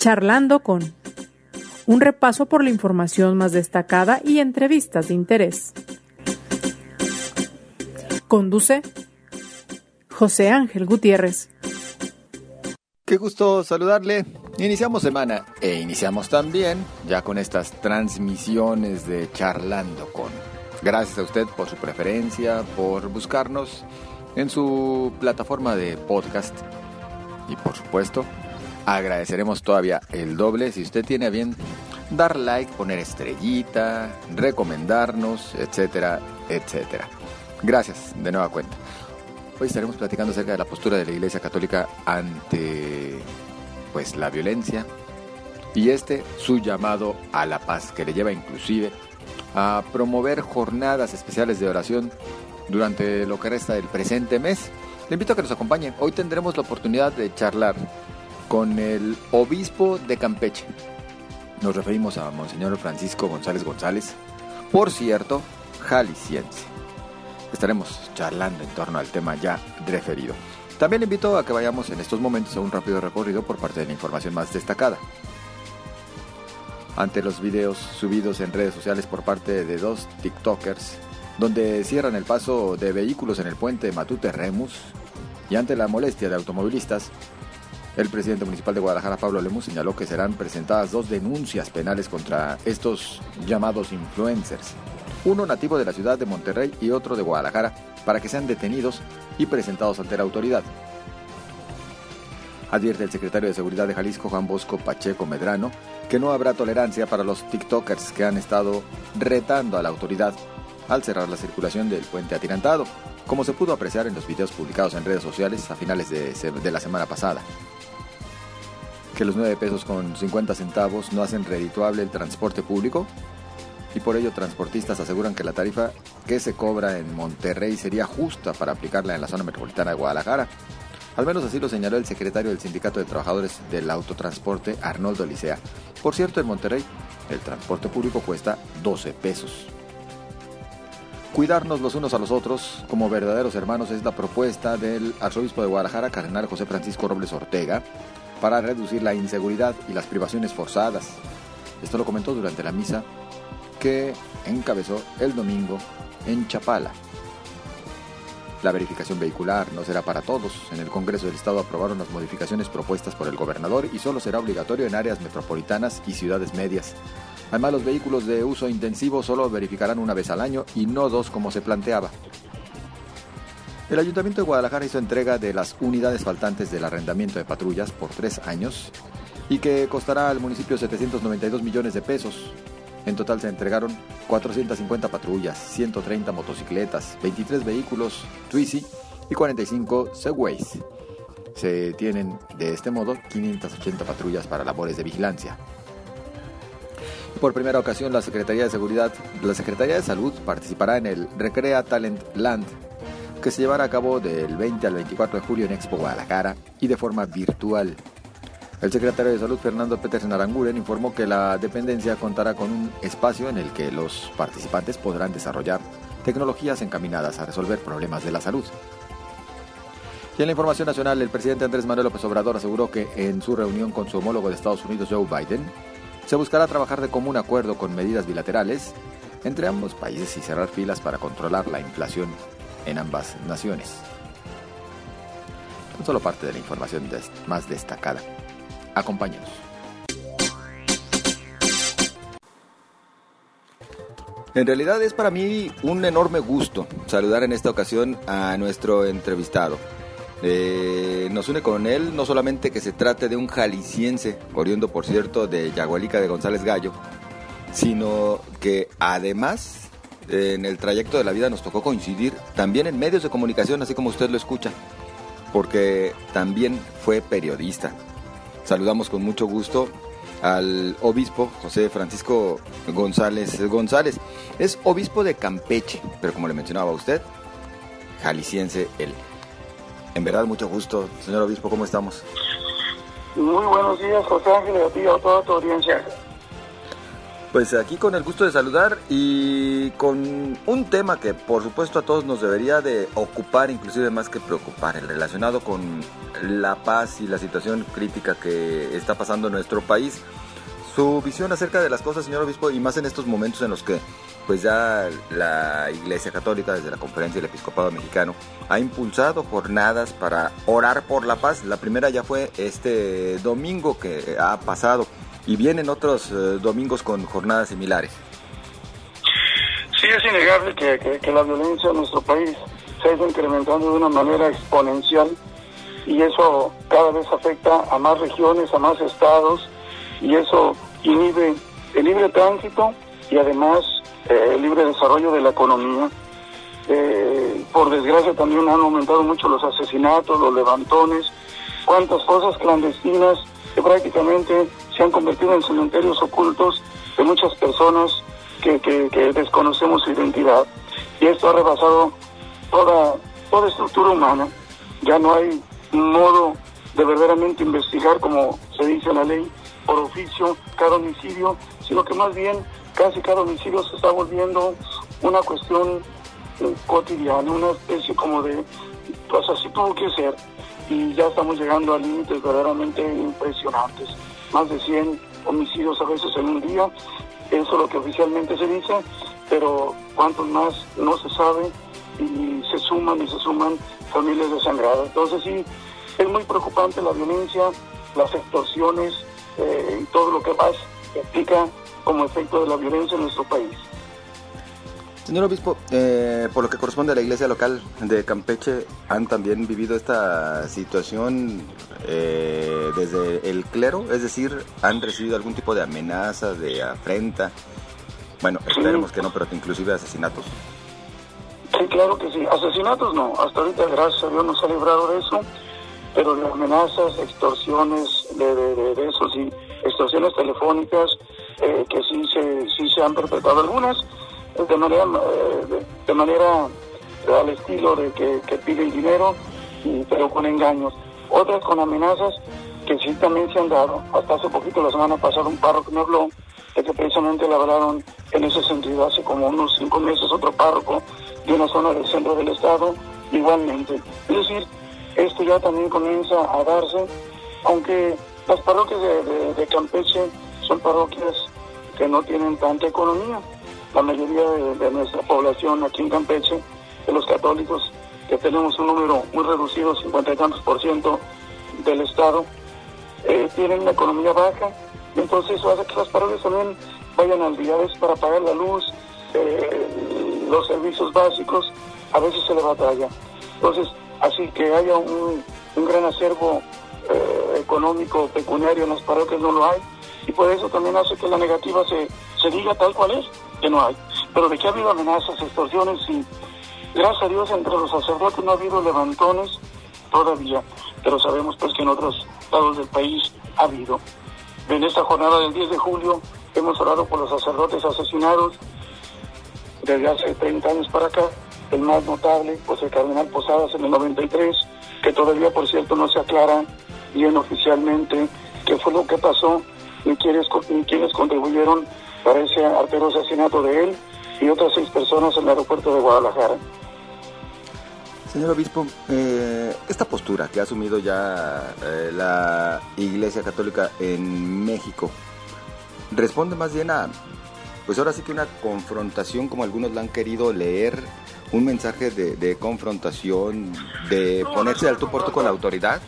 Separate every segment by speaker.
Speaker 1: Charlando con un repaso por la información más destacada y entrevistas de interés. Conduce José Ángel Gutiérrez.
Speaker 2: Qué gusto saludarle. Iniciamos semana e iniciamos también ya con estas transmisiones de Charlando con. Gracias a usted por su preferencia, por buscarnos en su plataforma de podcast. Y por supuesto, agradeceremos todavía el doble si usted tiene a bien dar like, poner estrellita, recomendarnos, etcétera, etcétera. Gracias de nueva cuenta. Hoy estaremos platicando acerca de la postura de la Iglesia Católica ante pues la violencia y este su llamado a la paz que le lleva inclusive a promover jornadas especiales de oración durante lo que resta del presente mes. Le invito a que nos acompañe. Hoy tendremos la oportunidad de charlar con el obispo de Campeche. Nos referimos a Monseñor Francisco González González, por cierto, jalisciense estaremos charlando en torno al tema ya referido. También invito a que vayamos en estos momentos a un rápido recorrido por parte de la información más destacada. Ante los videos subidos en redes sociales por parte de dos TikTokers, donde cierran el paso de vehículos en el puente Matute Remus, y ante la molestia de automovilistas, el presidente municipal de Guadalajara, Pablo Lemus, señaló que serán presentadas dos denuncias penales contra estos llamados influencers uno nativo de la ciudad de Monterrey y otro de Guadalajara, para que sean detenidos y presentados ante la autoridad. Advierte el secretario de Seguridad de Jalisco, Juan Bosco Pacheco Medrano, que no habrá tolerancia para los TikTokers que han estado retando a la autoridad al cerrar la circulación del puente atirantado, como se pudo apreciar en los videos publicados en redes sociales a finales de, la semana pasada. Que los 9 pesos con 50 centavos no hacen redituable el transporte público y por ello transportistas aseguran que la tarifa que se cobra en Monterrey sería justa para aplicarla en la zona metropolitana de Guadalajara. Al menos así lo señaló el secretario del Sindicato de Trabajadores del Autotransporte, Arnoldo Licea. Por cierto, en Monterrey el transporte público cuesta 12 pesos. Cuidarnos los unos a los otros como verdaderos hermanos es la propuesta del arzobispo de Guadalajara, cardenal José Francisco Robles Ortega, para reducir la inseguridad y las privaciones forzadas. Esto lo comentó durante la misa que encabezó el domingo en Chapala. La verificación vehicular no será para todos. En el Congreso del Estado aprobaron las modificaciones propuestas por el gobernador y solo será obligatorio en áreas metropolitanas y ciudades medias. Además, los vehículos de uso intensivo solo verificarán una vez al año y no dos como se planteaba. El Ayuntamiento de Guadalajara hizo entrega de las unidades faltantes del arrendamiento de patrullas por tres años y que costará al municipio 792 millones de pesos. En total se entregaron 450 patrullas, 130 motocicletas, 23 vehículos Twizy y 45 Segways. Se tienen de este modo 580 patrullas para labores de vigilancia. Por primera ocasión, la Secretaría de Seguridad, la Secretaría de Salud participará en el Recrea Talent Land, que se llevará a cabo del 20 al 24 de julio en Expo Guadalajara y de forma virtual. El secretario de Salud, Fernando Petersen Aranguren, informó que la dependencia contará con un espacio en el que los participantes podrán desarrollar tecnologías encaminadas a resolver problemas de la salud. Y en la información nacional, el presidente Andrés Manuel López Obrador aseguró que en su reunión con su homólogo de Estados Unidos, Joe Biden, se buscará trabajar de común acuerdo con medidas bilaterales entre ambos países y cerrar filas para controlar la inflación en ambas naciones. Son solo parte de la información más destacada. Acompáñenos. En realidad es para mí un enorme gusto saludar en esta ocasión a nuestro entrevistado. Eh, nos une con él no solamente que se trate de un jalisciense, oriundo por cierto de Yagualica de González Gallo, sino que además en el trayecto de la vida nos tocó coincidir también en medios de comunicación, así como usted lo escucha, porque también fue periodista. Saludamos con mucho gusto al obispo José Francisco González González. Es obispo de Campeche, pero como le mencionaba usted, jalisciense él. En verdad, mucho gusto. Señor obispo, ¿cómo estamos?
Speaker 3: Muy buenos días, José Ángel, y a ti a toda tu audiencia.
Speaker 2: Pues aquí con el gusto de saludar y con un tema que por supuesto a todos nos debería de ocupar, inclusive más que preocupar, el relacionado con la paz y la situación crítica que está pasando en nuestro país. Su visión acerca de las cosas, señor obispo, y más en estos momentos en los que pues ya la Iglesia Católica desde la Conferencia del Episcopado Mexicano ha impulsado jornadas para orar por la paz. La primera ya fue este domingo que ha pasado y vienen otros eh, domingos con jornadas similares.
Speaker 3: Sí, es innegable que, la violencia en nuestro país se ha incrementando de una manera exponencial y eso cada vez afecta a más regiones, a más estados y eso inhibe el libre tránsito y además eh, libre desarrollo de la economía. Eh, por desgracia también han aumentado mucho los asesinatos, los levantones, cuántas cosas clandestinas que prácticamente se han convertido en cementerios ocultos de muchas personas que, desconocemos su identidad. Y esto ha rebasado toda, toda estructura humana. Ya no hay modo de verdaderamente investigar, como se dice en la ley, por oficio cada homicidio, sino que más bien casi cada homicidio se está volviendo una cuestión eh, cotidiana, una especie como de, pues así tuvo que ser y ya estamos llegando a límites verdaderamente impresionantes. Más de 100 homicidios a veces en un día, eso es lo que oficialmente se dice, pero cuántos más no se sabe y se suman y se suman familias desangradas. Entonces sí, es muy preocupante la violencia, las extorsiones eh, y todo lo que más implica como efecto de la violencia en nuestro país.
Speaker 2: Señor obispo, eh, por lo que corresponde a la iglesia local de Campeche, ¿han también vivido esta situación eh, desde el clero? Es decir, ¿han recibido algún tipo de amenaza, de afrenta? Bueno, esperemos que no, pero inclusive asesinatos.
Speaker 3: Sí, claro que sí. Asesinatos no. Hasta ahorita, gracias a Dios, nos ha librado de eso. Pero de amenazas, extorsiones, de, de, de, eso sí, extorsiones telefónicas, eh, que sí se, sí se han perpetrado algunas de manera, eh, de, manera al estilo de que, piden dinero, pero con engaños. Otras con amenazas que sí también se han dado. Hasta hace poquito, la semana pasada, un párroco me habló de que precisamente le hablaron en ese sentido hace como unos cinco meses otro párroco de una zona del centro del estado igualmente. Es decir, esto ya también comienza a darse, aunque las parroquias de Campeche son parroquias que no tienen tanta economía. La mayoría de, nuestra población aquí en Campeche, de los católicos, que tenemos un número muy reducido, cincuenta y tantos por ciento del Estado, eh, tienen una economía baja, entonces eso hace que las parroquias también vayan a veces para pagar la luz, eh, los servicios básicos, a veces se le batalla. Entonces, así que haya un, gran acervo eh, económico, pecuniario en las parroquias no lo hay, y por eso también hace que la negativa se, se diga tal cual es que no hay. Pero de que ha habido amenazas, extorsiones y gracias a Dios entre los sacerdotes no ha habido levantones todavía, pero sabemos pues que en otros lados del país ha habido. En esta jornada del 10 de julio hemos orado por los sacerdotes asesinados desde hace 30 años para acá. El más notable, pues el cardenal Posadas en el 93, que todavía por cierto no se aclara bien oficialmente qué fue lo que pasó ni quiénes, ni quiénes contribuyeron para ese artero asesinato de él y otras seis personas en el aeropuerto de Guadalajara.
Speaker 2: Señor Obispo, eh, esta postura que ha asumido ya eh, la Iglesia Católica en México responde más bien a, pues ahora sí que una confrontación como algunos la han querido leer, un mensaje de, confrontación, de ponerse al tú por tú con la autoridad.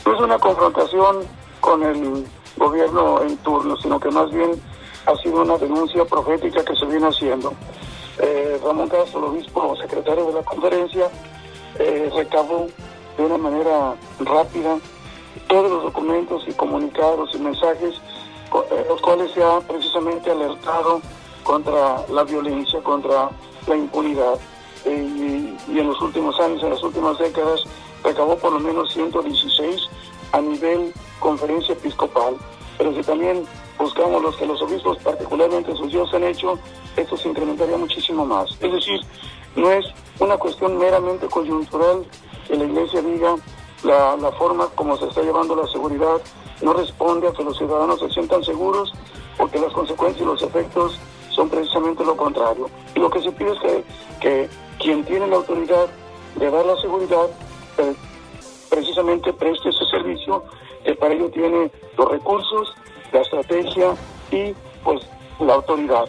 Speaker 3: Es una confrontación con el gobierno en turno, sino que más bien ha sido una denuncia profética que se viene haciendo. Eh, Ramón Castro, el obispo secretario de la conferencia, eh, recabó de una manera rápida todos los documentos y comunicados y mensajes eh, los cuales se ha precisamente alertado contra la violencia, contra la impunidad. y, y, en los últimos años, en las últimas décadas, recabó por lo menos 116 a nivel conferencia episcopal, pero que también buscamos los que los obispos, particularmente sus dios, han hecho, esto se incrementaría muchísimo más. Es decir, no es una cuestión meramente coyuntural que la Iglesia diga la, forma como se está llevando la seguridad no responde a que los ciudadanos se sientan seguros, porque las consecuencias y los efectos son precisamente lo contrario. Y lo que se pide es que, que quien tiene la autoridad de dar la seguridad, eh, precisamente preste ese servicio, que para ello tiene los recursos, la estrategia y pues la autoridad.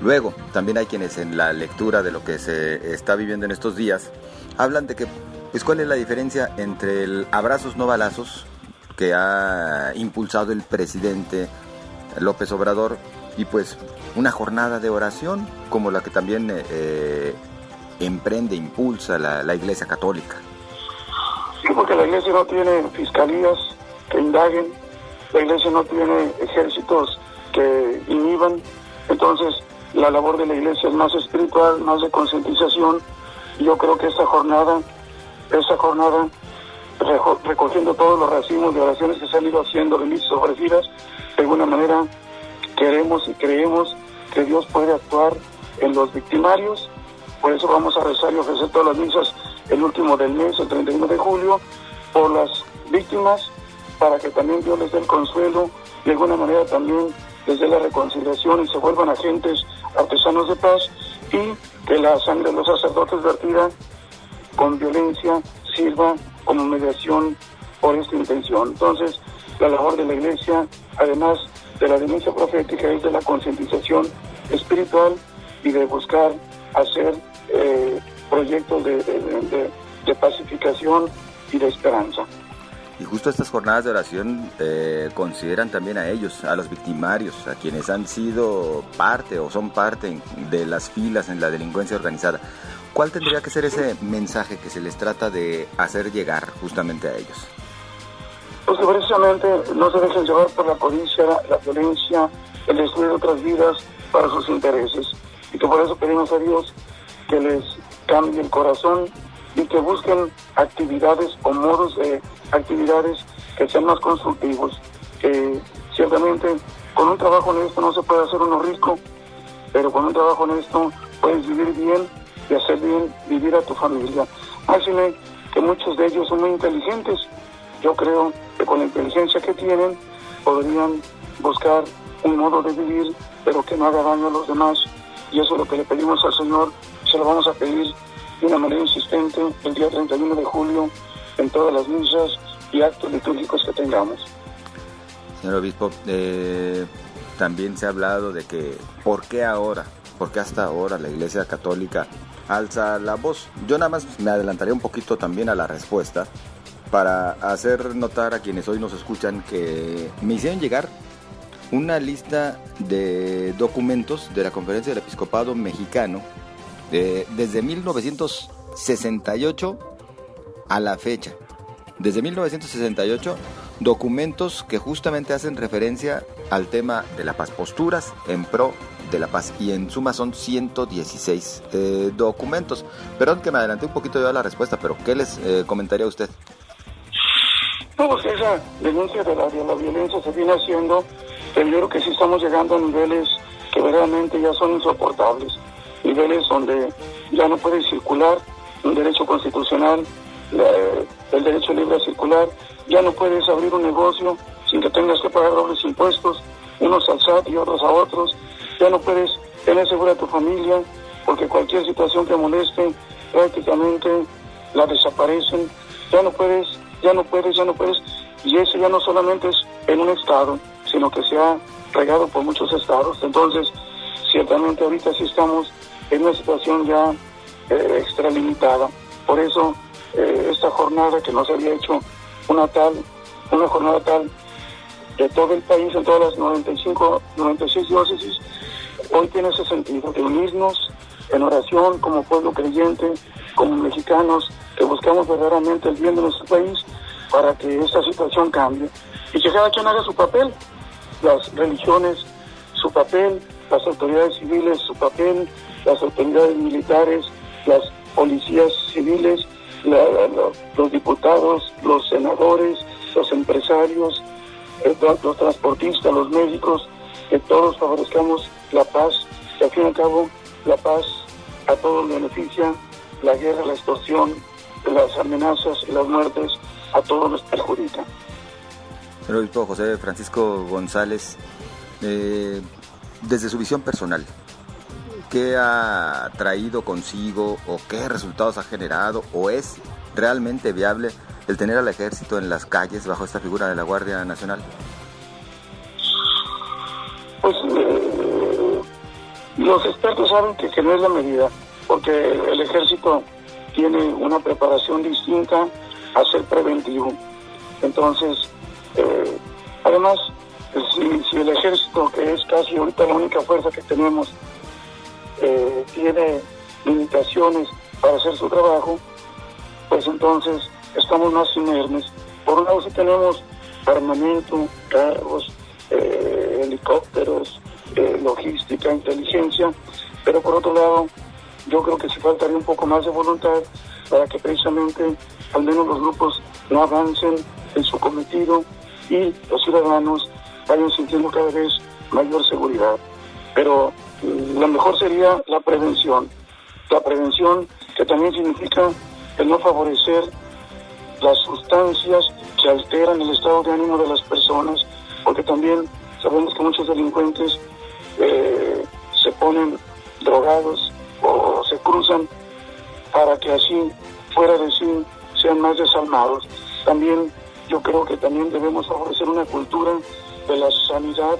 Speaker 2: Luego, también hay quienes en la lectura de lo que se está viviendo en estos días hablan de que, pues, ¿cuál es la diferencia entre el abrazos no balazos que ha impulsado el presidente López Obrador y pues una jornada de oración como la que también eh, eh, emprende, impulsa la, Iglesia Católica.
Speaker 3: Porque la Iglesia no tiene fiscalías que indaguen, la Iglesia no tiene ejércitos que inhiban, entonces la labor de la Iglesia es más espiritual, más de concientización. Yo creo que esta jornada, esta jornada, recogiendo todos los racimos de oraciones que se han ido haciendo, remisos sobre filas, de alguna manera queremos y creemos que Dios puede actuar en los victimarios. Por eso vamos a rezar y ofrecer todas las misas el último del mes, el 31 de julio, por las víctimas, para que también Dios les dé el consuelo de alguna manera también les dé la reconciliación y se vuelvan agentes artesanos de paz y que la sangre de los sacerdotes vertida con violencia sirva como mediación por esta intención. Entonces, la labor de la Iglesia, además de la denuncia profética, es de la concientización espiritual y de buscar hacer eh, proyectos de, de pacificación y de esperanza.
Speaker 2: Y justo estas jornadas de oración eh, consideran también a ellos, a los victimarios, a quienes han sido parte o son parte de las filas en la delincuencia organizada. ¿Cuál tendría que ser ese mensaje que se les trata de hacer llegar justamente a ellos?
Speaker 3: Pues que precisamente no se dejen llevar por la codicia, la violencia, el destruir otras vidas para sus intereses. Y que por eso pedimos a Dios que les cambie el corazón y que busquen actividades o modos de actividades que sean más constructivos. Que ciertamente con un trabajo honesto no se puede hacer uno rico, pero con un trabajo honesto puedes vivir bien y hacer bien vivir a tu familia. Máxime que muchos de ellos son muy inteligentes. Yo creo que con la inteligencia que tienen podrían buscar un modo de vivir, pero que no haga daño a los demás. Y eso es lo que le pedimos al Señor, se lo vamos a pedir de una manera insistente el día 31 de julio en todas las misas y actos litúrgicos que tengamos.
Speaker 2: Señor Obispo, eh, también se ha hablado de que ¿por qué ahora? ¿Por qué hasta ahora la Iglesia Católica alza la voz? Yo nada más me adelantaría un poquito también a la respuesta para hacer notar a quienes hoy nos escuchan que me hicieron llegar una lista de documentos de la Conferencia del Episcopado Mexicano desde 1968 a la fecha. Desde 1968, documentos que justamente hacen referencia al tema de la paz, posturas en pro de la paz y en suma son 116 eh, documentos. Perdón que me adelanté un poquito yo a la respuesta, pero ¿qué les eh, comentaría usted?
Speaker 3: Pues esa denuncia de la, de la violencia se viene haciendo, pero yo creo que sí estamos llegando a niveles que verdaderamente ya son insoportables niveles donde ya no puede circular un derecho constitucional, el derecho libre a circular, ya no puedes abrir un negocio sin que tengas que pagar dobles impuestos, unos al SAT y otros a otros, ya no puedes tener segura a tu familia, porque cualquier situación que moleste prácticamente la desaparecen, ya no puedes, ya no puedes, ya no puedes, y eso ya no solamente es en un estado, sino que se ha regado por muchos estados, entonces ciertamente ahorita sí estamos en una situación ya eh, extralimitada. Por eso eh, esta jornada que nos había hecho una tal, una jornada tal de todo el país, en todas las 95, 96 diócesis, hoy tiene ese sentido de unirnos en oración como pueblo creyente, como mexicanos, que buscamos verdaderamente el bien de nuestro país para que esta situación cambie y que cada quien haga su papel, las religiones su papel, las autoridades civiles su papel, las autoridades militares, las policías civiles, los diputados, los senadores, los empresarios, eh, los transportistas, los médicos, que todos favorezcamos la paz, que al fin y al cabo la paz a todos beneficia, la guerra, la extorsión, las amenazas y las muertes a todos nos perjudican.
Speaker 2: El José Francisco González, eh, desde su visión personal, ¿qué ha traído consigo o qué resultados ha generado o es realmente viable el tener al ejército en las calles bajo esta figura de la Guardia Nacional?
Speaker 3: Pues eh, los expertos saben que, que no es la medida, porque el ejército tiene una preparación distinta a ser preventivo. Entonces, eh, además, si, el ejército, que es casi ahorita la única fuerza que tenemos, eh, tiene limitaciones para hacer su trabajo, pues entonces estamos más inermes. Por un lado, si tenemos armamento, carros, eh, helicópteros, logística, inteligencia, pero por otro lado, yo creo que sí faltaría un poco más de voluntad para que precisamente al menos los grupos no avancen en su cometido y los ciudadanos vayan sintiendo cada vez mayor seguridad. Pero mm, lo mejor sería la prevención. La prevención que también significa el no favorecer las sustancias que alteran el estado de ánimo de las personas, porque también sabemos que muchos delincuentes eh, se ponen drogados o se cruzan para que así, fuera de sí, sean más desalmados. También yo creo que también debemos favorecer una cultura de la sanidad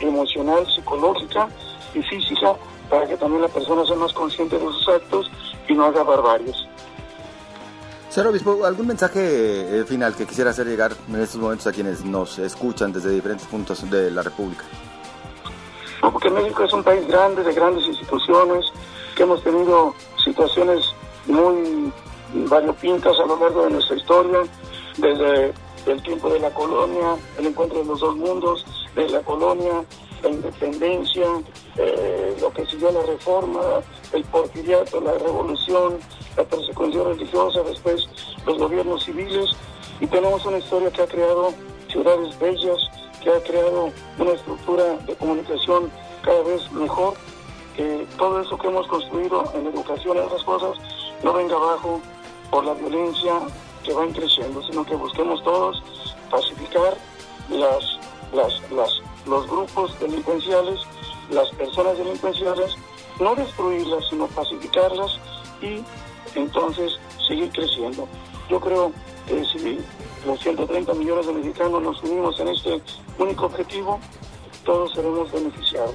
Speaker 3: emocional, psicológica y física para que también la persona sea más consciente de sus actos y no haga barbarios.
Speaker 2: Señor Obispo, ¿algún mensaje eh, final que quisiera hacer llegar en estos momentos a quienes nos escuchan desde diferentes puntos de la República?
Speaker 3: porque México es un país grande, de grandes instituciones, que hemos tenido situaciones muy variopintas a lo largo de nuestra historia, desde el tiempo de la colonia, el encuentro de los dos mundos, de la colonia, la independencia, eh, lo que siguió la reforma, el porfiriato, la revolución, la persecución religiosa, después los gobiernos civiles, y tenemos una historia que ha creado ciudades bellas, que ha creado una estructura de comunicación cada vez mejor, que todo eso que hemos construido en educación y otras cosas no venga abajo por la violencia que va creciendo, sino que busquemos todos pacificar las, las, los grupos delincuenciales, las personas delincuenciales, no destruirlas, sino pacificarlas y entonces seguir creciendo. Yo creo que si los 130 millones de mexicanos nos unimos en este único objetivo, todos seremos beneficiados.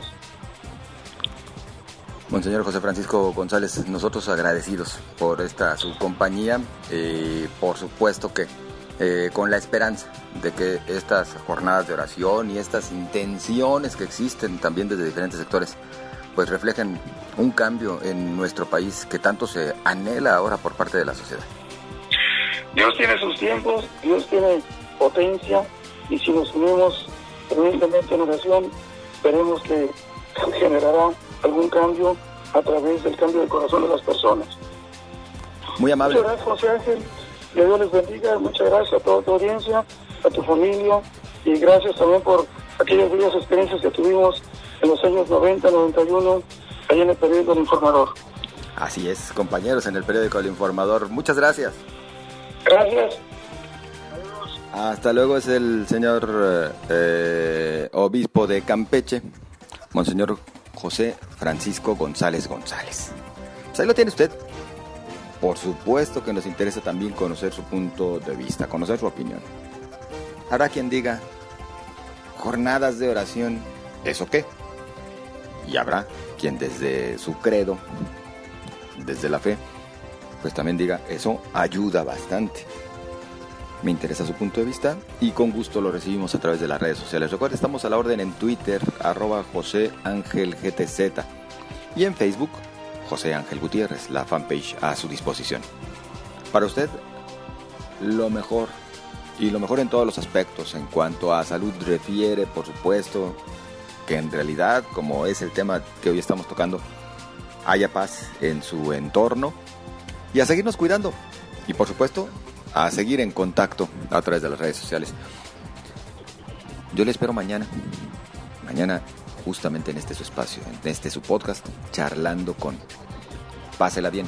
Speaker 2: Monseñor José Francisco González, nosotros agradecidos por esta su compañía, y por supuesto que eh, con la esperanza de que estas jornadas de oración y estas intenciones que existen también desde diferentes sectores, pues reflejen un cambio en nuestro país que tanto se anhela ahora por parte de la sociedad.
Speaker 3: Dios tiene sus tiempos, Dios tiene potencia y si nos unimos humildemente en oración, esperemos que generará algún cambio a través del cambio de corazón de las personas.
Speaker 2: Muy amable.
Speaker 3: Muchas gracias, José Ángel. Que Dios les bendiga. Muchas gracias a toda tu audiencia, a tu familia y gracias también por aquellas bellas experiencias que tuvimos en los años 90, 91, ahí en el periódico El Informador.
Speaker 2: Así es, compañeros, en el periódico El Informador. Muchas gracias.
Speaker 3: Gracias.
Speaker 2: Hasta luego es el señor eh, obispo de Campeche, Monseñor José Francisco González González. Pues ahí lo tiene usted. Por supuesto que nos interesa también conocer su punto de vista, conocer su opinión. Habrá quien diga, jornadas de oración, ¿eso qué? Y habrá quien desde su credo, desde la fe, pues también diga, eso ayuda bastante. Me interesa su punto de vista y con gusto lo recibimos a través de las redes sociales. Recuerda, estamos a la orden en Twitter, arroba José Ángel GTZ y en Facebook, José Ángel Gutiérrez, la fanpage a su disposición. Para usted, lo mejor y lo mejor en todos los aspectos. En cuanto a salud refiere, por supuesto, que en realidad, como es el tema que hoy estamos tocando, haya paz en su entorno y a seguirnos cuidando. Y por supuesto, a seguir en contacto a través de las redes sociales. Yo le espero mañana. Mañana justamente en este su espacio, en este su podcast, charlando con. Pásela bien.